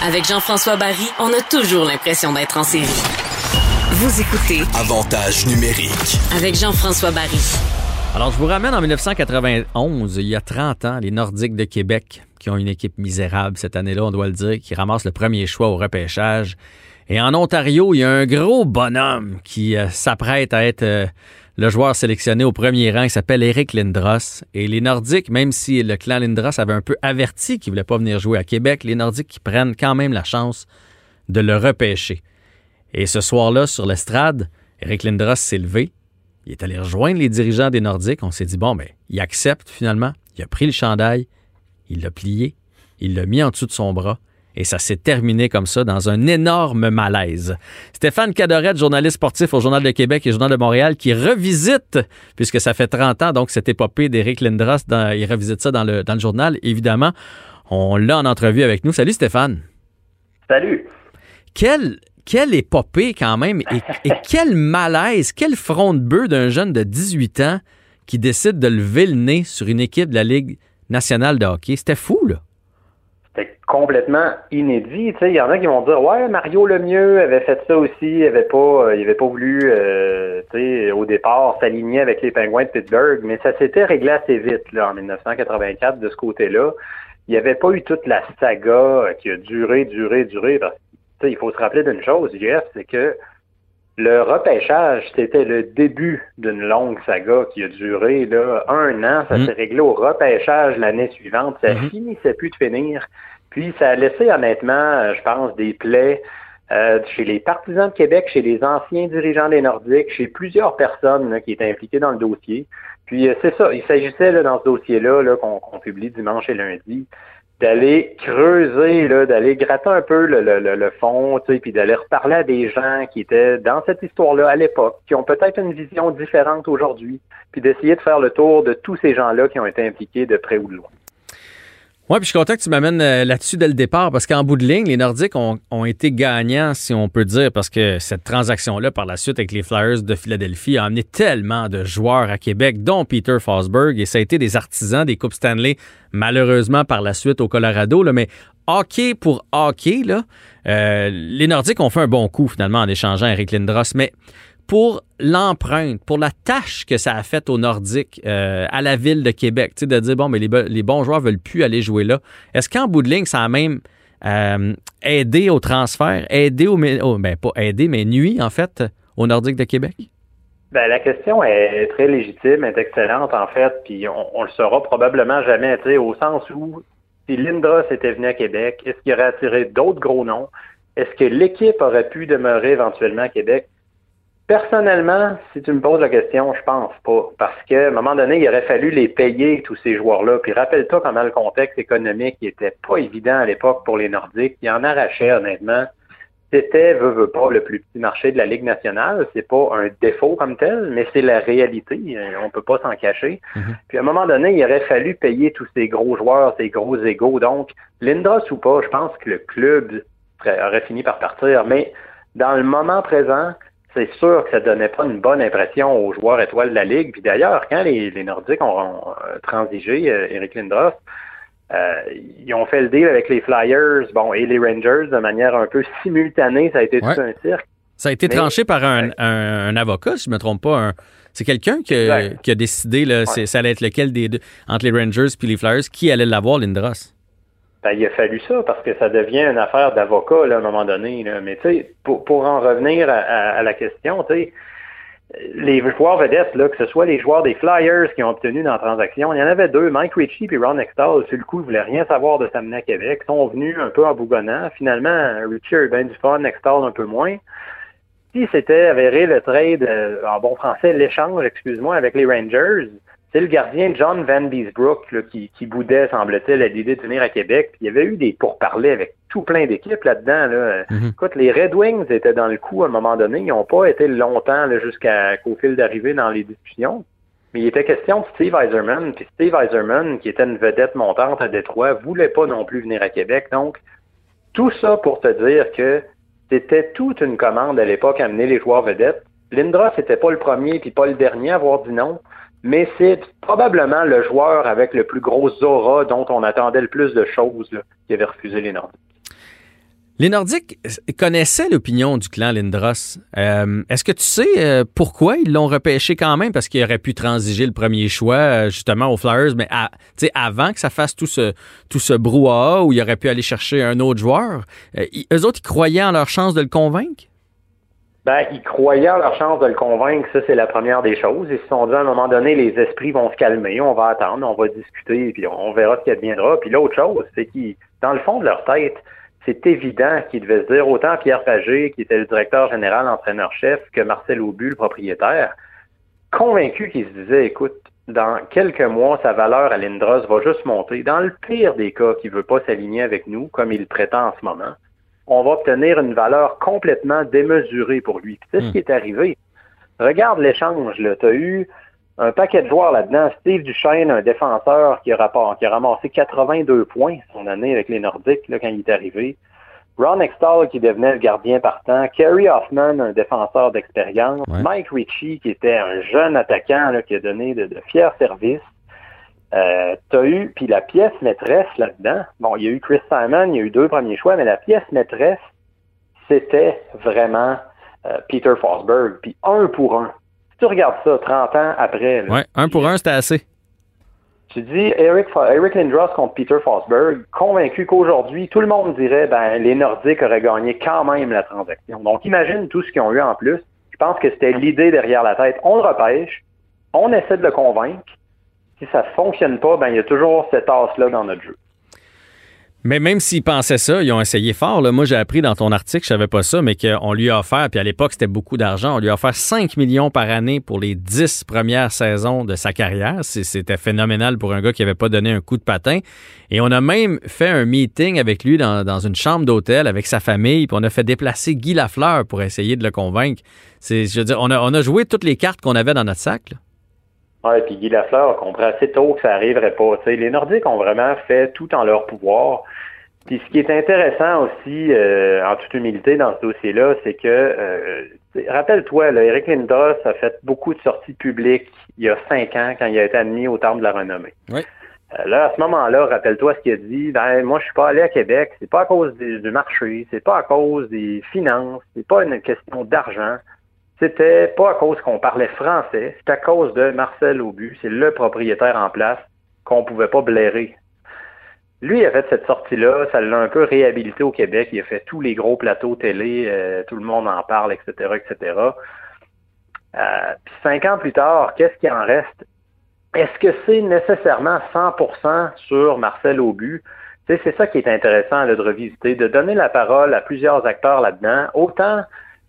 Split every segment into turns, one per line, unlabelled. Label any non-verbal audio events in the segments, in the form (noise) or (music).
Avec Jean-François Barry, on a toujours l'impression d'être en série. Vous écoutez
Avantage numérique.
avec Jean-François Barry.
Alors, je vous ramène en 1991, il y a 30 ans, les Nordiques de Québec, qui ont une équipe misérable cette année-là, on doit le dire, qui ramassent le premier choix au repêchage. Et en Ontario, il y a un gros bonhomme qui euh, s'apprête à être euh, le joueur sélectionné au premier rang. Il s'appelle Eric Lindros. Et les Nordiques, même si le clan Lindros avait un peu averti qu'il voulait pas venir jouer à Québec, les Nordiques qui prennent quand même la chance de le repêcher. Et ce soir-là, sur l'estrade, Eric Lindros s'est levé. Il est allé rejoindre les dirigeants des Nordiques. On s'est dit, bon, ben, il accepte finalement. Il a pris le chandail, il l'a plié, il l'a mis en dessous de son bras. Et ça s'est terminé comme ça dans un énorme malaise. Stéphane Cadorette, journaliste sportif au Journal de Québec et Journal de Montréal, qui revisite, puisque ça fait 30 ans, donc cette épopée d'Éric Lindros, dans- il revisite ça dans le, dans le journal, évidemment. On l'a en entrevue avec nous. Salut Stéphane.
Salut.
Quelle, quelle épopée quand même et, et (laughs) quel malaise, quel front de bœuf d'un jeune de 18 ans qui décide de lever le nez sur une équipe de la Ligue nationale de hockey. C'était fou, là.
C'était complètement inédit. Il y en a qui vont dire Ouais, Mario Lemieux avait fait ça aussi, il avait pas, euh, il avait pas voulu euh, au départ s'aligner avec les Penguins de Pittsburgh, mais ça s'était réglé assez vite là, en 1984 de ce côté-là. Il n'y avait pas eu toute la saga euh, qui a duré, duré, duré. Parce il faut se rappeler d'une chose, Jeff, c'est que le repêchage, c'était le début d'une longue saga qui a duré là, un an. Ça
Mm.
s'est réglé au repêchage l'année suivante. Ça
Mhm.
finissait plus de finir. Puis ça a laissé honnêtement, euh, je pense, des plaies euh, chez les partisans de Québec, chez les anciens dirigeants des Nordiques, chez plusieurs personnes là, qui étaient impliquées dans le dossier. Puis euh, c'est ça, il s'agissait dans ce dossier-là là, qu'on qu'on publie dimanche et lundi, d'aller creuser, là, d'aller gratter un peu le, le, le, fond, tu sais, puis d'aller reparler à des gens qui étaient dans cette histoire-là à l'époque, qui ont peut-être une vision différente aujourd'hui, puis d'essayer de faire le tour de tous ces gens-là qui ont été impliqués de près ou de loin.
Oui, puis je suis content que tu m'amènes euh, là-dessus dès le départ, parce qu'en bout de ligne, les Nordiques ont, ont été gagnants, si on peut dire, parce que cette transaction-là, par la suite, avec les Flyers de Philadelphie, a amené tellement de joueurs à Québec, dont Peter Fosberg, et ça a été des artisans des Coupes Stanley, malheureusement, par la suite au Colorado, là, mais hockey pour hockey, là, euh, les Nordiques ont fait un bon coup, finalement, en échangeant Eric Lindros, mais pour l'empreinte, pour la tâche que ça a faite aux Nordiques, euh, à la ville de Québec, de dire, bon, mais les, bons joueurs veulent plus aller jouer là. Est-ce qu'en bout de ligne, ça a même euh, aidé au transfert, aidé au, oh, ben pas aidé, mais nuit, en fait, aux Nordiques de Québec?
Ben, la question est très légitime, est excellente en fait, puis on, le saura probablement jamais, au sens où si Lindros était venu à Québec, est-ce qu'il aurait attiré d'autres gros noms? Est-ce que l'équipe aurait pu demeurer éventuellement à Québec? Personnellement, si tu me poses la question, je pense pas. Parce qu'à un moment donné, il aurait fallu les payer, tous ces joueurs-là. Puis rappelle-toi comment le contexte économique était pas évident à l'époque pour les Nordiques. Ils en arrachaient, honnêtement. C'était, veut, veut pas, le plus petit marché de la Ligue nationale. C'est pas un défaut comme tel, mais c'est la réalité. Euh, On peut pas s'en cacher. Puis à un moment donné, il aurait fallu payer tous ces gros joueurs, ces gros égaux. Donc, Lindros ou pas, je pense que le club aurait fini par partir. Mais dans le moment présent, c'est sûr que ça donnait pas une bonne impression aux joueurs étoiles de la Ligue. Puis d'ailleurs, quand les, les Nordiques ont, ont, euh, transigé, euh, Eric Lindros, euh, ils ont fait le deal avec les Flyers, bon, et les Rangers de manière un peu simultanée. Ça a été
Ouais.
tout un cirque.
Ça a été
Mais-
tranché par un,
Ouais.
un- un avocat, si je me trompe pas. c'est quelqu'un qui, a-
Exact.
qui a décidé, là, ça allait être lequel des deux, entre les Rangers puis les Flyers, qui allait l'avoir, Lindros?
Ben, il a fallu ça parce que ça devient une affaire d'avocat à un moment donné. Là. Mais pour, pour en revenir à, la question, les joueurs vedettes, là, que ce soit les joueurs des Flyers qui ont obtenu dans la transaction, il y en avait deux, Mike Ritchie et Ron Extall, sur le coup, ils voulaient rien savoir de s'amener à Québec, sont venus un peu en bougonnant. Finalement, Ritchie a bien du fun, Extall un peu moins. Si c'était avéré le trade, euh, en bon français, l'échange, excuse-moi, avec les Rangers, c'est le gardien John Van Beesbrook là, qui, qui boudait, semble-t-il, à l'idée de venir à Québec. Puis il y avait eu des pourparlers avec tout plein d'équipes là-dedans. Là.
Mhm.
Écoute, les Red Wings étaient dans le coup à un moment donné. Ils n'ont pas été longtemps là, jusqu'à qu'au fil d'arrivée dans les discussions. Mais il était question de Steve Eiserman. Puis Steve Eiserman, qui était une vedette montante à Détroit, voulait pas non plus venir à Québec. Donc, tout ça pour te dire que c'était toute une commande à l'époque à amener les joueurs vedettes. Lindros n'était pas le premier puis pas le dernier à avoir dit non, mais c'est probablement le joueur avec le plus gros aura dont on attendait le plus de choses qui avait refusé les Nordiques.
Les Nordiques connaissaient l'opinion du clan Lindros. Euh, est-ce que tu sais euh, pourquoi ils l'ont repêché quand même? Parce qu'il aurait pu transiger le premier choix, euh, justement, aux Flyers, mais avant que ça fasse tout ce, tout ce brouhaha où il aurait pu aller chercher un autre joueur. eux autres, ils croyaient en leur chance de le convaincre?
Ben, ils croyaient en leur chance de le convaincre, ça c'est la première des choses. Ils se sont dit à un moment donné, les esprits vont se calmer, on va attendre, on va discuter, puis on verra ce qui adviendra. Puis l'autre chose, c'est qu'ils, dans le fond de leur tête, c'est évident qu'il devait se dire autant Pierre Pagé, qui était le directeur général, entraîneur-chef, que Marcel Aubu, le propriétaire, convaincu qu'il se disait, écoute, dans quelques mois, sa valeur à Lindros va juste monter. Dans le pire des cas, qu'il ne veut pas s'aligner avec nous, comme il prétend en ce moment, on va obtenir une valeur complètement démesurée pour lui. C'est ce hmm. qui est arrivé? Regarde l'échange. Tu as eu un paquet de joueurs là-dedans. Steve Duchesne, un défenseur qui a, qui a ramassé 82 points son année avec les Nordiques là, quand il est arrivé. Ron Extall qui devenait le gardien partant. Kerry Hoffman, un défenseur d'expérience. Mike Ritchie qui était un jeune attaquant là, qui a donné de, fiers services. Euh, t'as eu, puis la pièce maîtresse là-dedans, bon, il y a eu Chris Simon, il y a eu deux premiers choix, mais la pièce maîtresse, c'était vraiment euh, Peter Forsberg, puis un pour un tu regardes ça 30 ans après.
Oui, un pour un, c'était assez.
Tu dis Eric, Eric Lindros contre Peter Forsberg, convaincu qu'aujourd'hui, tout le monde dirait ben les Nordiques auraient gagné quand même la transaction. Donc imagine tout ce qu'ils ont eu en plus. Je pense que c'était l'idée derrière la tête. On le repêche, on essaie de le convaincre. Si ça ne fonctionne pas, ben il y a toujours cette tasse-là dans notre jeu.
Mais même s'ils pensaient ça, ils ont essayé fort. Moi, j'ai appris dans ton article, je savais pas ça, mais qu'on lui a offert, puis à l'époque, c'était beaucoup d'argent, on lui a offert 5 millions par année pour les 10 premières saisons de sa carrière. C'était phénoménal pour un gars qui avait pas donné un coup de patin. Et on a même fait un meeting avec lui dans, une chambre d'hôtel avec sa famille, puis on a fait déplacer Guy Lafleur pour essayer de le convaincre. Je veux dire, on a joué toutes les cartes qu'on avait dans notre sac.
Oui, puis Guy Lafleur a compris assez tôt que ça n'arriverait pas. les Nordiques ont vraiment fait tout en leur pouvoir. Puis ce qui est intéressant aussi, euh, en toute humilité, dans ce dossier-là, c'est que, euh, rappelle-toi, Eric Lindros a fait beaucoup de sorties publiques il y a cinq ans quand il a été admis au Temple de la Renommée.
Oui.
Euh, là, à ce moment-là, rappelle-toi ce qu'il a dit. Ben, moi, je suis pas allé à Québec. C'est pas à cause du marché. C'est pas à cause des finances. C'est pas une question d'argent. C'était pas à cause qu'on parlait français, c'est à cause de Marcel Aubu, c'est le propriétaire en place qu'on pouvait pas blairer. Lui, il a fait cette sortie-là, ça l'a un peu réhabilité au Québec, il a fait tous les gros plateaux télé, euh, tout le monde en parle, etc., etc. Euh, puis cinq ans plus tard, qu'est-ce qui en reste? Est-ce que c'est nécessairement 100% sur Marcel Aubu? C'est ça qui est intéressant de revisiter, de donner la parole à plusieurs acteurs là-dedans, autant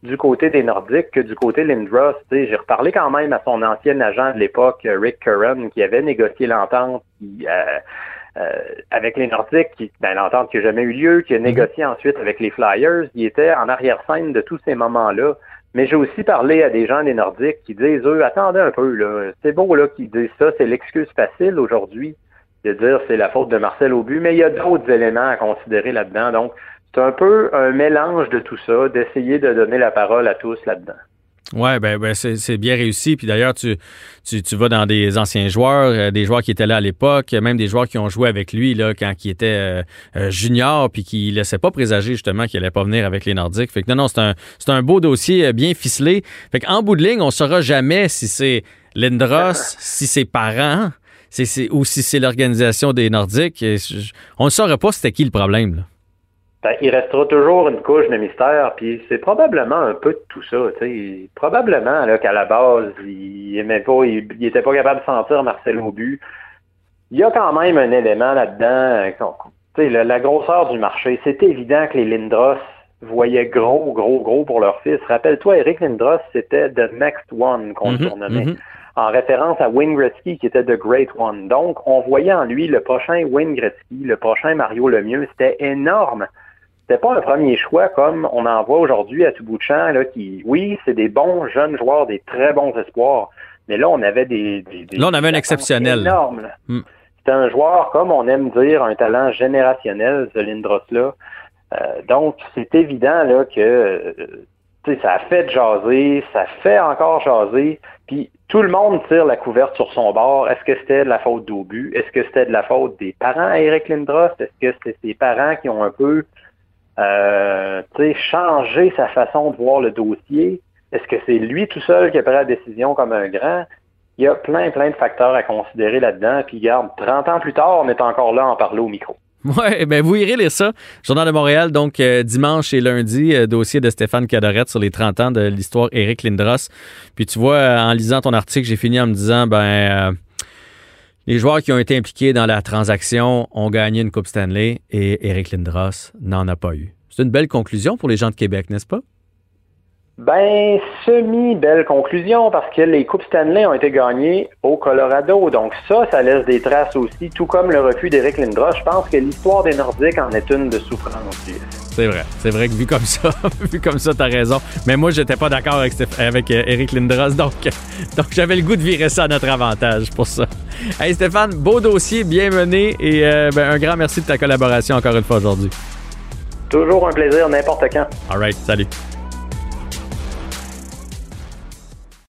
du côté des Nordiques que du côté Lindros. J'ai reparlé quand même à son ancien agent de l'époque, Rick Curran, qui avait négocié l'entente euh, euh, avec les Nordiques, qui, ben, l'entente qui n'a jamais eu lieu, qui a mhm. négocié ensuite avec les Flyers. Il était en arrière-scène de tous ces moments-là. Mais j'ai aussi parlé à des gens des Nordiques qui disent, eux, attendez un peu, là, c'est beau là qu'ils disent ça, c'est l'excuse facile aujourd'hui de dire c'est la faute de Marcel Aubu, mais il y a d'autres éléments à considérer là-dedans. Donc, c'est un peu un mélange de tout ça, d'essayer de donner la parole à tous là-dedans.
Oui, ben, ben c'est bien réussi. Puis d'ailleurs, tu, tu, tu, vas dans des anciens joueurs, euh, des joueurs qui étaient là à l'époque, même des joueurs qui ont joué avec lui là, quand il était euh, euh, junior, puis qui ne laissaient pas présager justement qu'il allait pas venir avec les Nordiques. Fait que non, non, c'est un, un beau dossier bien ficelé. Fait qu'en bout de ligne, on ne saura jamais si c'est Lindros, (laughs) si c'est parents, si ou si c'est l'organisation des Nordiques. On ne saura pas c'était qui le problème. Là.
Ben, il restera toujours une couche de mystère, puis c'est probablement un peu de tout ça. Probablement là, qu'à la base, il aimait pas, il, était pas capable de sentir Marcel Aubu. Il y a quand même un élément là-dedans. sais, la grosseur du marché, c'est évident que les Lindros voyaient gros, gros, gros pour leur fils. Rappelle-toi, Eric Lindros, c'était The Next One qu'on mm surnommait. Mhm. en référence à Wayne Gretzky, qui était The Great One. Donc, on voyait en lui le prochain Wayne Gretzky, le prochain Mario Lemieux. C'était énorme c'était pas un premier choix comme on en voit aujourd'hui à tout bout de champ, là, qui, oui, c'est des bons jeunes joueurs, des très bons espoirs, mais là, on avait des...
là, on avait un exceptionnel.
Énorme. Hmm. C'était un joueur, comme on aime dire, un talent générationnel, ce Lindros-là. Euh, donc, c'est évident là, que euh, ça a fait jaser, ça fait encore jaser, puis tout le monde tire la couverte sur son bord. Est-ce que c'était de la faute d'Aubu? Est-ce que c'était de la faute des parents à Eric Lindros? Est-ce que c'était ses parents qui ont un peu euh, changer sa façon de voir le dossier. Est-ce que c'est lui tout seul qui a pris la décision comme un grand? Il y a plein, plein de facteurs à considérer là-dedans. Puis, garde, 30 ans plus tard, on est encore là à en parler au micro. (laughs)
Oui, ben vous irez lire ça. Journal de Montréal, donc euh, dimanche et lundi, euh, dossier de Stéphane Cadorette sur les 30 ans de l'histoire Éric Lindros. Puis tu vois, euh, en lisant ton article, j'ai fini en me disant, ben, les joueurs qui ont été impliqués dans la transaction ont gagné une Coupe Stanley et Éric Lindros n'en a pas eu. C'est une belle conclusion pour les gens de Québec, n'est-ce pas?
Ben, semi-belle conclusion parce que les Coupes Stanley ont été gagnées au Colorado. Donc ça, ça laisse des traces aussi, tout comme le refus d'Éric Lindros. Je pense que l'histoire des Nordiques en est une de souffrance.
C'est vrai. C'est vrai que vu comme ça, (laughs) vu comme ça, t'as raison. Mais moi, j'étais pas d'accord avec, avec Eric euh, Lindros, donc, (laughs) donc j'avais le goût de virer ça à notre avantage pour ça. Hey Stéphane, beau dossier, bien mené et euh, ben, un grand merci de ta collaboration encore une fois aujourd'hui.
Toujours un plaisir, n'importe quand.
All right, salut.